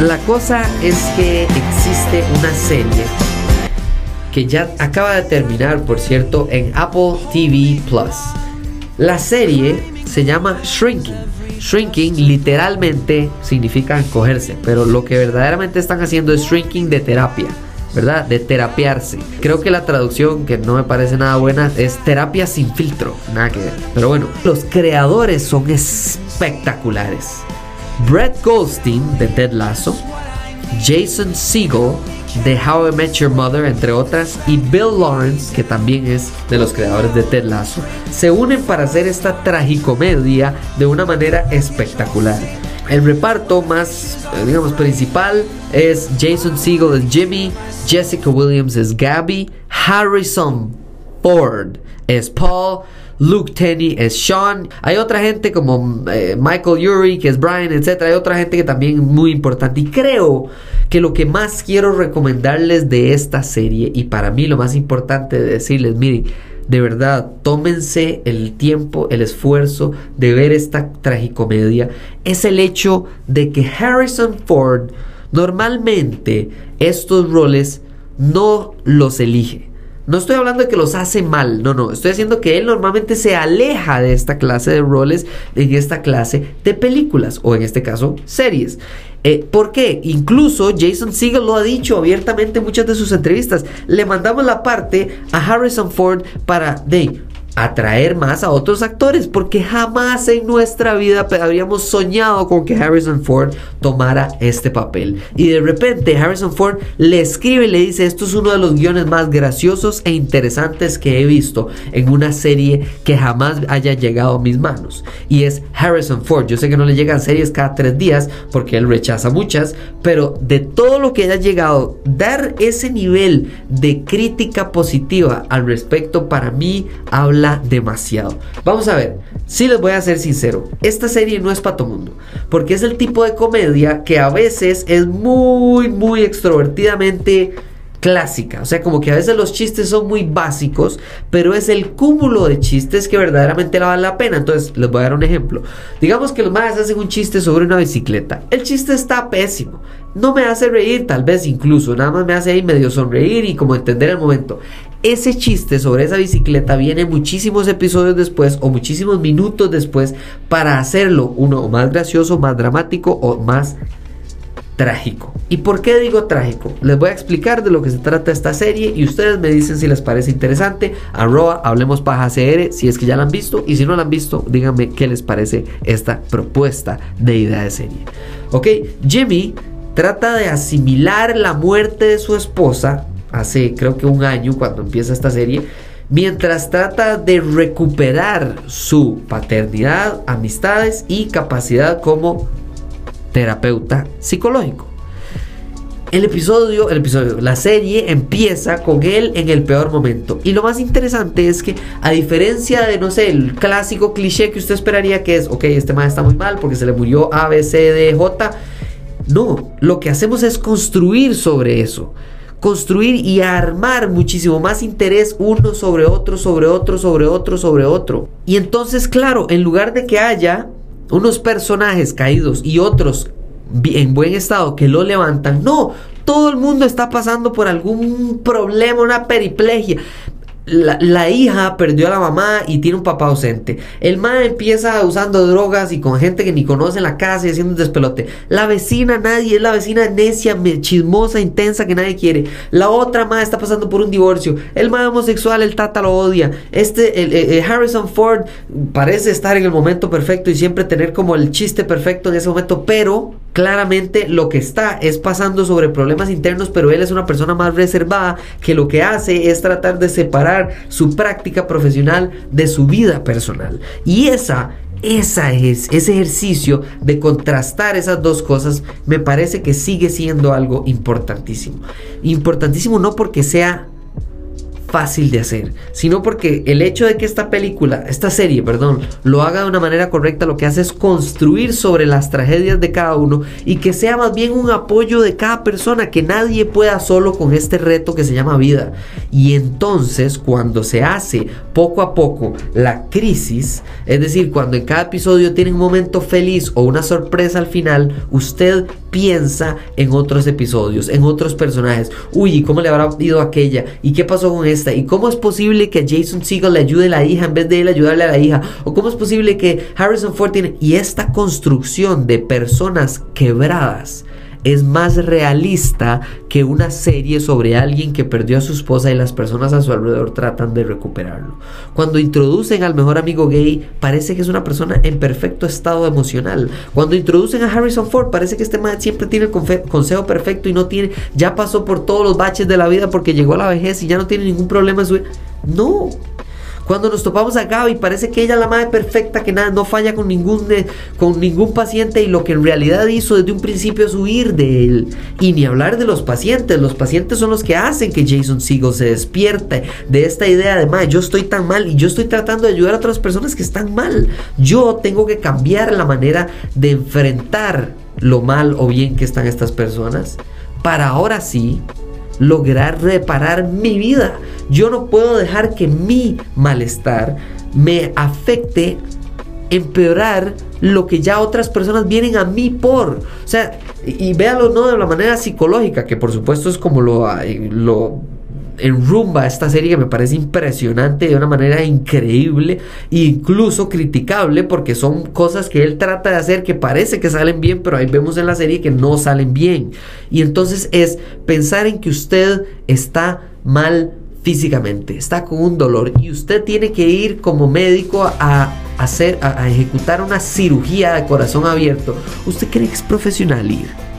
la cosa es que existe una serie que ya acaba de terminar, por cierto, en Apple TV Plus. La serie se llama Shrinking. Shrinking literalmente significa encogerse, pero lo que verdaderamente están haciendo es shrinking de terapia. ¿verdad? De terapiarse. Creo que la traducción, que no me parece nada buena, es terapia sin filtro. Nada que ver. Pero bueno, los creadores son espectaculares. Brett Goldstein de Ted Lasso, Jason Segel de How I Met Your Mother, entre otras, y Bill Lawrence, que también es de los creadores de Ted Lasso, se unen para hacer esta tragicomedia de una manera espectacular. El reparto más, eh, digamos, principal es Jason Segel es Jimmy, Jessica Williams es Gabby, Harrison Ford es Paul, Luke Tenney es Sean. Hay otra gente como eh, Michael Yuri, que es Brian, etc. Hay otra gente que también es muy importante. Y creo que lo que más quiero recomendarles de esta serie, y para mí lo más importante de decirles, miren, de verdad, tómense el tiempo, el esfuerzo de ver esta tragicomedia, es el hecho de que Harrison Ford normalmente estos roles no los elige. No estoy hablando de que los hace mal, no, no, estoy diciendo que él normalmente se aleja de esta clase de roles, en esta clase de películas, o en este caso, series. Eh, ¿Por qué? Incluso Jason Segel lo ha dicho abiertamente en muchas de sus entrevistas. Le mandamos la parte a Harrison Ford para, de, atraer más a otros actores porque jamás en nuestra vida habríamos soñado con que Harrison Ford tomara este papel. Y de repente Harrison Ford le escribe y le dice esto es uno de los guiones más graciosos e interesantes que he visto en una serie que jamás haya llegado a mis manos y es Harrison Ford. Yo sé que no le llegan series cada tres días porque él rechaza muchas pero de todo lo que haya llegado dar ese nivel de crítica positiva al respecto para mí habla demasiado. Vamos a ver, si les voy a ser sincero, esta serie no es para todo mundo, porque es el tipo de comedia que a veces es muy, muy extrovertidamente clásica. O sea, como que a veces los chistes son muy básicos, pero es el cúmulo de chistes que verdaderamente le vale la pena. Entonces, les voy a dar un ejemplo. Digamos que los madres hacen un chiste sobre una bicicleta. El chiste está pésimo. No me hace reír, tal vez incluso. Nada más me hace ahí medio sonreír y como entender el momento. Ese chiste sobre esa bicicleta viene muchísimos episodios después o muchísimos minutos después para hacerlo uno más gracioso, más dramático o más trágico. ¿Y por qué digo trágico? Les voy a explicar de lo que se trata esta serie y ustedes me dicen si les parece interesante. Arroba Hablemos Paja CR si es que ya la han visto y si no la han visto, díganme qué les parece esta propuesta de idea de serie. Ok, Jimmy trata de asimilar la muerte de su esposa hace creo que un año cuando empieza esta serie mientras trata de recuperar su paternidad, amistades y capacidad como terapeuta psicológico. El episodio, el episodio, la serie empieza con él en el peor momento. Y lo más interesante es que, a diferencia de, no sé, el clásico cliché que usted esperaría que es, ok, este man está muy mal porque se le murió A, B, C, D, J. No, lo que hacemos es construir sobre eso. Construir y armar muchísimo más interés uno sobre otro, sobre otro, sobre otro, sobre otro. Y entonces, claro, en lugar de que haya unos personajes caídos y otros en buen estado que lo levantan. No, todo el mundo está pasando por algún problema, una periplegia la, hija perdió a la mamá y tiene un papá ausente. El ma empieza usando drogas y con gente que ni conoce en la casa y haciendo un despelote. La vecina, nadie, es la vecina necia, chismosa, intensa que nadie quiere. La otra ma está pasando por un divorcio. El ma homosexual, el tata lo odia. Este, el, Harrison Ford parece estar en el momento perfecto y siempre tener como el chiste perfecto en ese momento, pero claramente lo que está es pasando sobre problemas internos, pero él es una persona más reservada que lo que hace es tratar de separar su práctica profesional de su vida personal. Y esa esa es, ese ejercicio de contrastar esas dos cosas me parece que sigue siendo algo importantísimo. Importantísimo no porque sea fácil de hacer, sino porque el hecho de que esta película, esta serie, perdón, lo haga de una manera correcta, lo que hace es construir sobre las tragedias de cada uno y que sea más bien un apoyo de cada persona, que nadie pueda solo con este reto que se llama vida. Y entonces, cuando se hace poco a poco la crisis, es decir, cuando en cada episodio tiene un momento feliz o una sorpresa al final, usted piensa en otros episodios, en otros personajes. Uy, ¿cómo le habrá ido aquella? ¿Y qué pasó con esta? ¿Y cómo es posible que Jason Segel le ayude a la hija en vez de él ayudarle a la hija? ¿O cómo es posible que Harrison Ford tiene... Y esta construcción de personas quebradas es más realista que una serie sobre alguien que perdió a su esposa y las personas a su alrededor tratan de recuperarlo. Cuando introducen al mejor amigo gay, parece que es una persona en perfecto estado emocional. Cuando introducen a Harrison Ford, parece que este man siempre tiene el consejo perfecto y no tiene, ya pasó por todos los baches de la vida porque llegó a la vejez y ya no tiene ningún problema en su vida. No, cuando nos topamos a Gaby, parece que ella es la madre perfecta, que nada, no falla con ningún, con ningún paciente y lo que en realidad hizo desde un principio es huir de él. Y ni hablar de los pacientes, los pacientes son los que hacen que Jason Segel se despierte de esta idea de, madre, yo estoy tan mal y yo estoy tratando de ayudar a otras personas que están mal. Yo tengo que cambiar la manera de enfrentar lo mal o bien que están estas personas para ahora sí lograr reparar mi vida. Yo no puedo dejar que mi malestar me afecte empeorar lo que ya otras personas vienen a mí por. O sea, y, véalo no de la manera psicológica, que por supuesto es como lo, lo enrumba esta serie que me parece impresionante de una manera increíble e incluso criticable porque son cosas que él trata de hacer que parece que salen bien, pero ahí vemos en la serie que no salen bien. Y entonces es pensar en que usted está mal físicamente, está con un dolor y usted tiene que ir como médico a hacer a, ejecutar una cirugía de corazón abierto. ¿Usted cree que es profesional ir?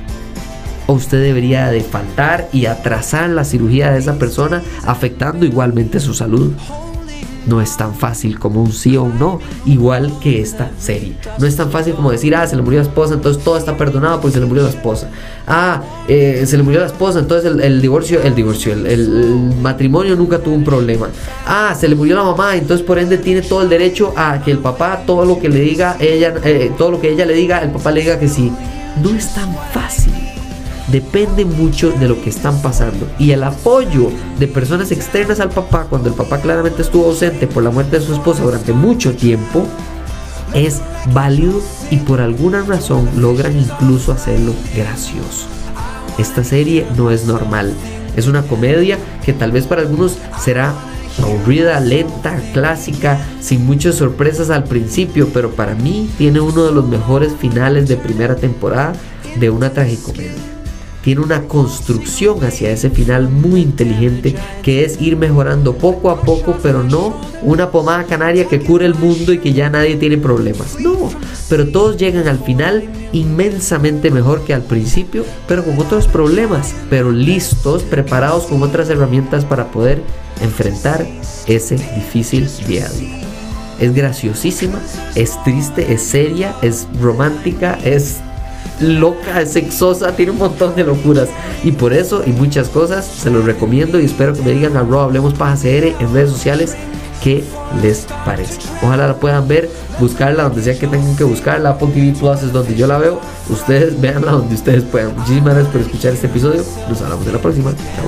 O usted debería de faltar y atrasar la cirugía de esa persona afectando igualmente su salud. No es tan fácil como un sí o un no, igual que esta serie. No es tan fácil como decir, ah, se le murió la esposa, entonces todo está perdonado porque se le murió la esposa. Ah, eh, se le murió la esposa, entonces el, divorcio, el divorcio, el, matrimonio nunca tuvo un problema. Ah, se le murió la mamá, entonces por ende tiene todo el derecho a que el papá, todo lo que le diga, ella, eh, todo lo que ella le diga, el papá le diga que sí. No es tan fácil depende mucho de lo que están pasando. Y el apoyo de personas externas al papá, cuando el papá claramente estuvo ausente por la muerte de su esposa durante mucho tiempo, es válido y por alguna razón logran incluso hacerlo gracioso. Esta serie no es normal. Es una comedia que tal vez para algunos será aburrida, lenta, clásica, sin muchas sorpresas al principio, pero para mí tiene uno de los mejores finales de primera temporada de una tragicomedia tiene una construcción hacia ese final muy inteligente que es ir mejorando poco a poco, pero no una pomada canaria que cure el mundo y que ya nadie tiene problemas. No, pero todos llegan al final inmensamente mejor que al principio, pero con otros problemas, pero listos, preparados con otras herramientas para poder enfrentar ese difícil día a día. Es graciosísima, es triste, es seria, es romántica, es loca, es sexosa, tiene un montón de locuras. Y por eso y muchas cosas se los recomiendo y espero que me digan a Hablemos Paja CR en redes sociales qué les parece. Ojalá la puedan ver, buscarla donde sea que tengan que buscarla. Apple TV Plus es donde yo la veo. Ustedes véanla donde ustedes puedan. Muchísimas gracias por escuchar este episodio. Nos hablamos en la próxima. Chao.